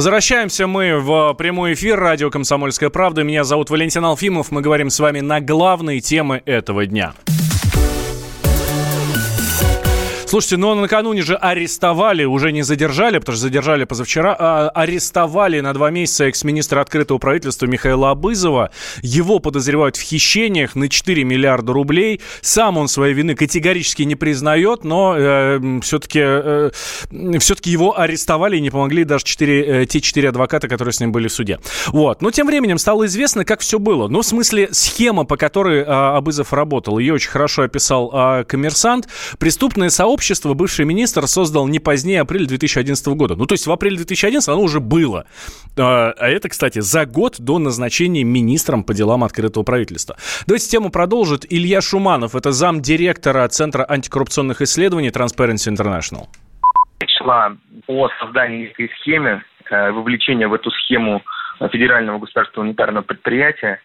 Возвращаемся мы в прямой эфир радио «Комсомольская правда». Меня зовут Валентин Алфимов. Мы говорим с вами на главные темы этого дня. Слушайте, но ну, накануне же арестовали, уже не задержали, потому что задержали позавчера, а арестовали на два месяца экс-министра открытого правительства Михаила Абызова. Его подозревают в хищениях на 4 миллиарда рублей. Сам он своей вины категорически не признает, но э, все-таки, э, все-таки его арестовали и не помогли даже 4, э, те четыре адвоката, которые с ним были в суде. Вот. Но тем временем стало известно, как все было. Ну, в смысле, схема, по которой э, Абызов работал, ее очень хорошо описал э, коммерсант. Преступное сообщество общество бывший министр создал не позднее апреля 2011 года. Ну, то есть в апреле 2011 оно уже было. А, а это, кстати, за год до назначения министром по делам открытого правительства. Давайте тему продолжит Илья Шуманов. Это зам директора Центра антикоррупционных исследований Transparency International. Шла о создании этой схемы, э, вовлечения в эту схему федерального государственного унитарного предприятия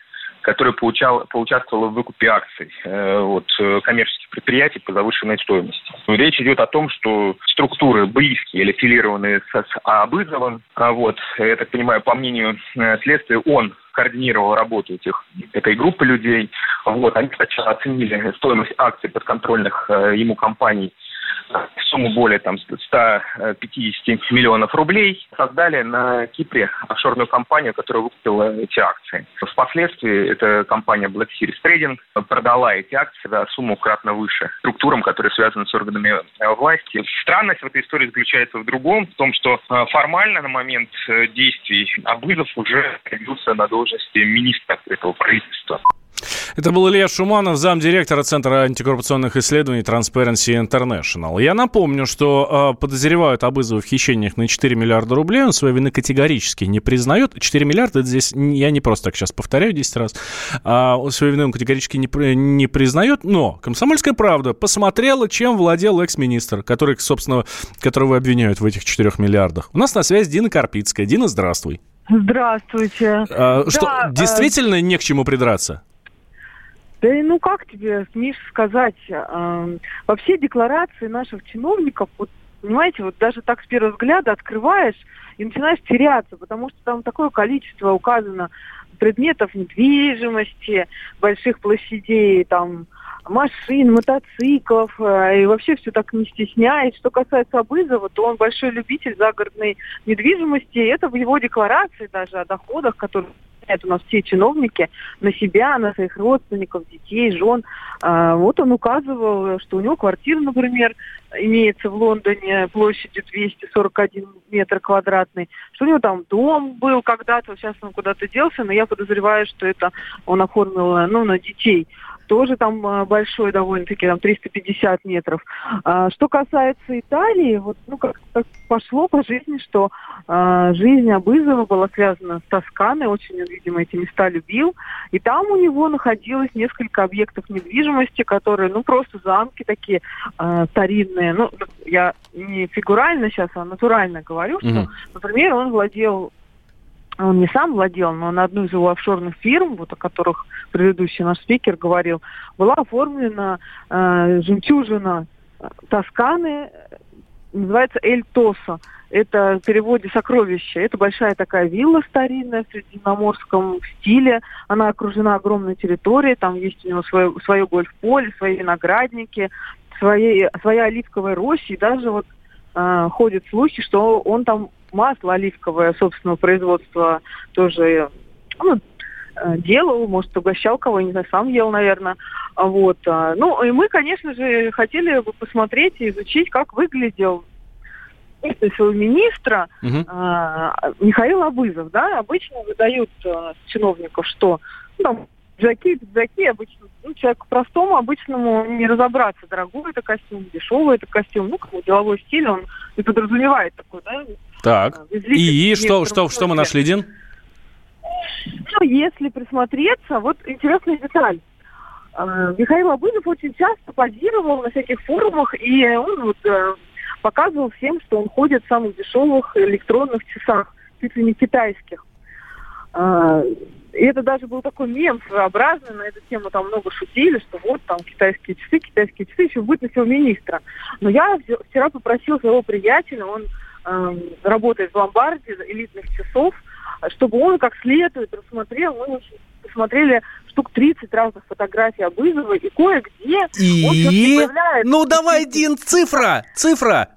которая получал, поучаствовала в выкупе акций э, от э, коммерческих предприятий по завышенной стоимости. Речь идет о том, что структуры близкие или филированные с, Абызовым, а вот, я так понимаю, по мнению э, следствия, он координировал работу этих, этой группы людей. Вот, они сначала оценили стоимость акций подконтрольных э, ему компаний сумму более там, 150 миллионов рублей, создали на Кипре офшорную компанию, которая выкупила эти акции. Впоследствии эта компания Black Series Trading продала эти акции за сумму кратно выше структурам, которые связаны с органами э, власти. Странность в этой истории заключается в другом, в том, что э, формально на момент э, действий Абызов уже находился на должности министра этого правительства. Это был Илья Шуманов, замдиректора Центра антикоррупционных исследований Transparency International. Я напомню, что э, подозревают Абызова в хищениях на 4 миллиарда рублей. Он своей вины категорически не признает. 4 миллиарда, это здесь я не просто так сейчас повторяю 10 раз. А, своей вины он категорически не, не признает. Но «Комсомольская правда» посмотрела, чем владел экс-министр, который, собственно, которого обвиняют в этих 4 миллиардах. У нас на связи Дина Карпицкая. Дина, здравствуй. Здравствуйте. А, что, да, действительно э... не к чему придраться? Да и ну как тебе, Миш, сказать, э, во все декларации наших чиновников, вот, понимаете, вот даже так с первого взгляда открываешь и начинаешь теряться, потому что там такое количество указано предметов недвижимости, больших площадей, там, машин, мотоциклов, э, и вообще все так не стесняет. Что касается Абызова, то он большой любитель загородной недвижимости, и это в его декларации даже о доходах, которые это у нас все чиновники на себя, на своих родственников, детей, жен. А, вот он указывал, что у него квартира, например, имеется в Лондоне площадью 241 метр квадратный, что у него там дом был когда-то, сейчас он куда-то делся, но я подозреваю, что это он оформил ну, на детей тоже там а, большой довольно-таки, там 350 метров. А, что касается Италии, вот ну как пошло по жизни, что а, жизнь Абызова была связана с Тосканой, очень он, видимо, эти места любил, и там у него находилось несколько объектов недвижимости, которые, ну просто замки такие старинные. Ну, я не фигурально сейчас, а натурально говорю, что, например, он владел он не сам владел, но на одну из его офшорных фирм, вот о которых предыдущий наш спикер говорил, была оформлена э, жемчужина Тосканы, называется Эль Тоса. Это в переводе сокровище. Это большая такая вилла старинная в средиземноморском стиле. Она окружена огромной территорией. Там есть у него свое, свое гольф-поле, свои виноградники, свои, своя оливковая роща. И даже вот э, ходят слухи, что он там масло оливковое собственного производства тоже ну, э, делал, может, угощал кого, не знаю, сам ел, наверное. Вот. А, ну, и мы, конечно же, хотели бы посмотреть и изучить, как выглядел своего министра угу. а, Михаил Абызов, да, обычно выдают а, чиновников, что ну, там, пиджаки, пиджаки обычно, ну, человеку простому, обычному не разобраться, дорогой это костюм, дешевый это костюм, ну, как деловой стиль, он и подразумевает такой, да, так. А, и, и что, что, что мы нашли, Дин? Ну, если присмотреться, вот интересная деталь. А, Михаил Абызов очень часто позировал на всяких форумах, и он вот э, показывал всем, что он ходит в самых дешевых электронных часах, чуть ли не китайских. А, и это даже был такой мем своеобразный, на эту тему там много шутили, что вот там китайские часы, китайские часы, еще будет на министра. Но я вчера попросил своего приятеля, он э, работает в ломбарде элитных часов, чтобы он как следует рассмотрел, мы посмотрели штук 30 разных фотографий Абызова, и кое-где и... он Ну давай, Дин, цифра, цифра.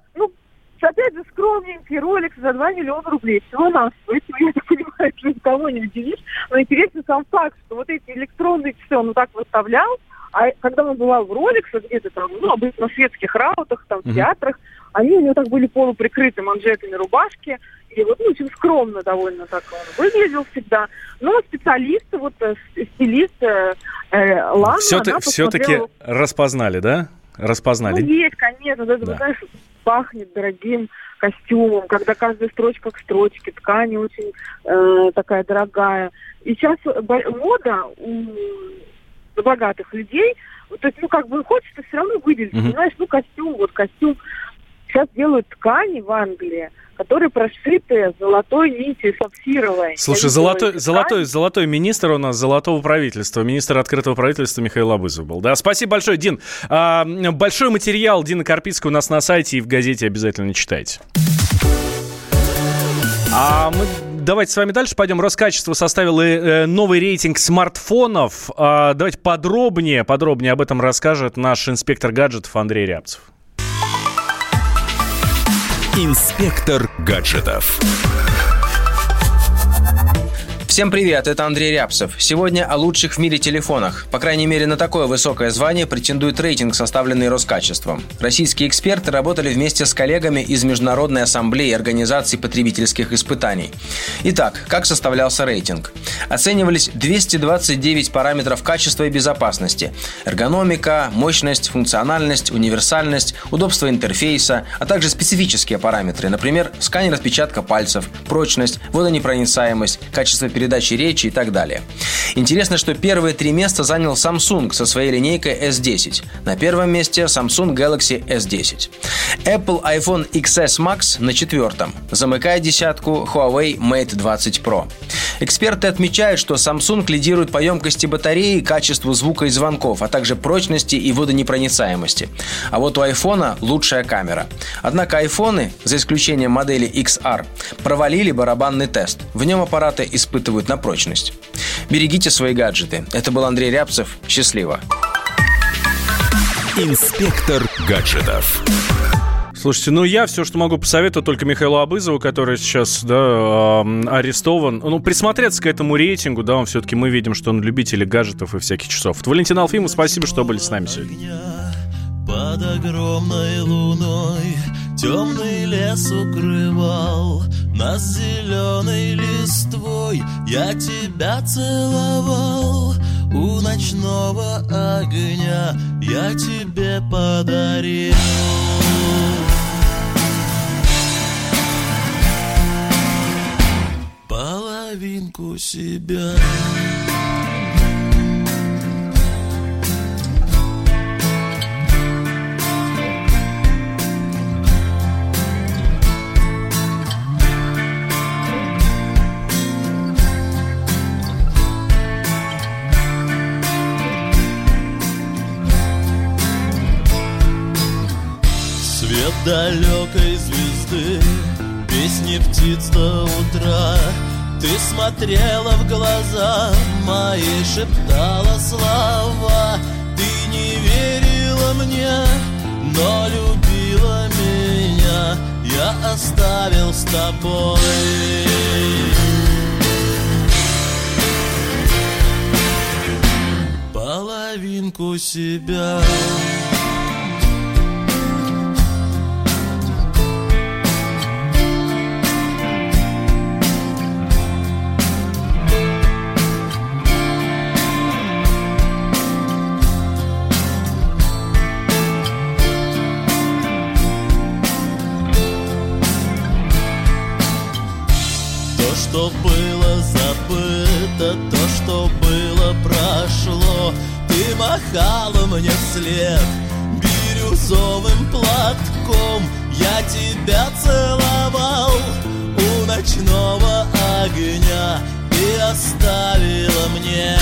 Опять же, скромненький ролик за 2 миллиона рублей. Всего нас. Этим, я так понимаю, что никого не удивишь. Но интересен сам факт, что вот эти электронные часы он вот так выставлял, а когда он бывал в роликсах где-то там, ну, обычно в светских раутах, там, в театрах, они у него так были полуприкрыты манжетами рубашки, и вот, ну, очень скромно довольно так он выглядел всегда. Но специалисты, вот, э, стилист э, э Лана, Все-таки, все-таки распознали, да? Распознали. Ну, есть, конечно, да, да. знаешь, пахнет дорогим костюмом, когда каждая строчка к строчке, ткань очень э, такая дорогая. И сейчас мода у богатых людей, то есть, ну, как бы хочется все равно выделить, mm-hmm. понимаешь, ну, костюм, вот костюм. Сейчас делают ткани в Англии, которые прошиты золотой нитью сапфировой. Слушай, золотой, золотой, золотой министр у нас золотого правительства, министр открытого правительства Михаил Абызов был. Да, спасибо большое, Дин. А, большой материал Дина Карпицкого у нас на сайте и в газете обязательно читайте. А мы давайте с вами дальше пойдем. Роскачество составило э, новый рейтинг смартфонов. А, давайте подробнее, подробнее об этом расскажет наш инспектор гаджетов Андрей Рябцев. Инспектор гаджетов. Всем привет, это Андрей Рябцев. Сегодня о лучших в мире телефонах. По крайней мере, на такое высокое звание претендует рейтинг, составленный Роскачеством. Российские эксперты работали вместе с коллегами из Международной ассамблеи организаций потребительских испытаний. Итак, как составлялся рейтинг? Оценивались 229 параметров качества и безопасности. Эргономика, мощность, функциональность, универсальность, удобство интерфейса, а также специфические параметры, например, сканер отпечатка пальцев, прочность, водонепроницаемость, качество передачи передачи речи и так далее. Интересно, что первые три места занял Samsung со своей линейкой S10. На первом месте Samsung Galaxy S10. Apple iPhone XS Max на четвертом. Замыкая десятку Huawei Mate 20 Pro. Эксперты отмечают, что Samsung лидирует по емкости батареи, качеству звука и звонков, а также прочности и водонепроницаемости. А вот у iPhone лучшая камера. Однако айфоны, за исключением модели XR, провалили барабанный тест. В нем аппараты испытывают на прочность. Берегите свои гаджеты. Это был Андрей Рябцев. Счастливо. Инспектор гаджетов. Слушайте, ну я все, что могу посоветовать только Михаилу Абызову, который сейчас, да, арестован. Ну, присмотреться к этому рейтингу, да, он все-таки мы видим, что он любитель гаджетов и всяких часов. Валентин Алфимов, спасибо, что были с нами сегодня. Под огромной луной темный лес укрывал Нас зеленой листвой я тебя целовал У ночного огня я тебе подарил Половинку себя. Далекой звезды Песни птиц до утра Ты смотрела в глаза мои, шептала слова. Ты не верила мне, но любила меня. Я оставил с тобой. Половинку себя что было прошло. Ты махала мне вслед бирюзовым платком. Я тебя целовал у ночного огня И оставила мне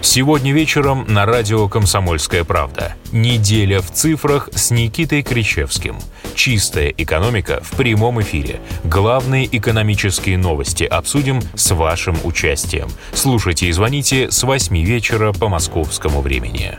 Сегодня вечером на радио «Комсомольская правда». Неделя в цифрах с Никитой Кричевским. Чистая экономика в прямом эфире. Главные экономические новости обсудим с вашим участием. Слушайте и звоните с 8 вечера по московскому времени.